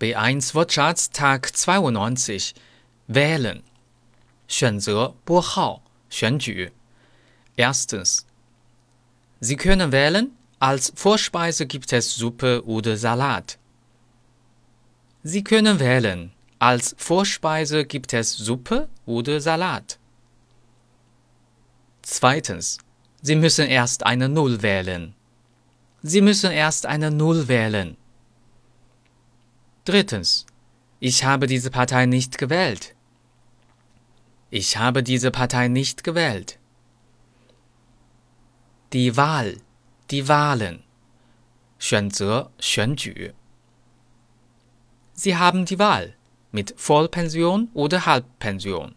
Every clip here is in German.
B1 Wortschatz Tag 92 Wählen 选择拨号选举 Erstens Sie können wählen, als Vorspeise gibt es Suppe oder Salat. Sie können wählen, als Vorspeise gibt es Suppe oder Salat. Zweitens Sie müssen erst eine Null wählen. Sie müssen erst eine Null wählen. Drittens. Ich habe diese Partei nicht gewählt. Ich habe diese Partei nicht gewählt. Die Wahl, die Wahlen. 选择选举 Sie haben die Wahl mit Vollpension oder Halbpension.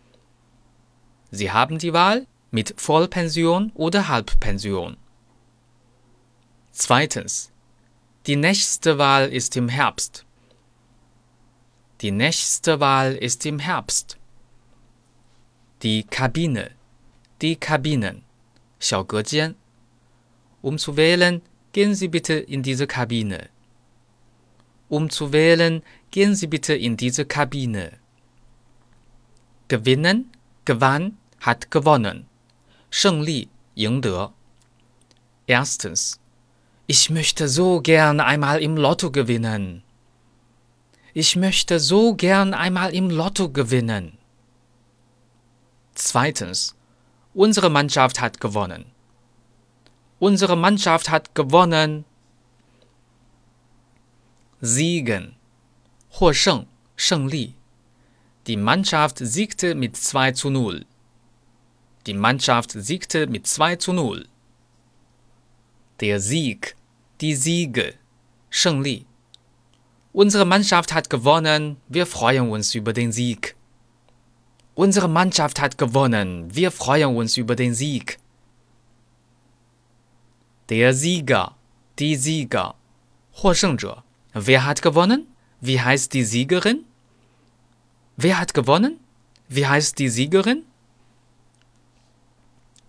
Sie haben die Wahl mit Vollpension oder Halbpension. Zweitens. Die nächste Wahl ist im Herbst. Die nächste Wahl ist im Herbst. Die Kabine. Die Kabinen. 小隔间. Um zu wählen, gehen Sie bitte in diese Kabine. Um zu wählen, gehen Sie bitte in diese Kabine. Gewinnen, gewann, hat gewonnen. 胜利，赢得。Erstens. Ich möchte so gern einmal im Lotto gewinnen. Ich möchte so gern einmal im Lotto gewinnen. Zweitens. Unsere Mannschaft hat gewonnen. Unsere Mannschaft hat gewonnen. Siegen. 获胜，胜利。Die Mannschaft siegte mit 2 zu 0. Die Mannschaft siegte mit 2 zu 0. Der Sieg, die Siege, 胜利. Unsere Mannschaft hat gewonnen, wir freuen uns über den Sieg. Unsere Mannschaft hat gewonnen, wir freuen uns über den Sieg. Der Sieger, die Sieger, 获胜者. Wer hat gewonnen? Wie heißt die Siegerin? Wer hat gewonnen? Wie heißt die Siegerin?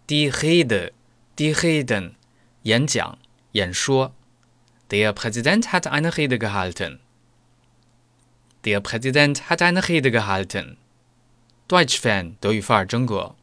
Die Rede, die Reden, 演讲、演说. Der Präsident hat eine Rede gehalten. Der Präsident hat eine Rede gehalten. Deutsch-Fan 德语范儿真格。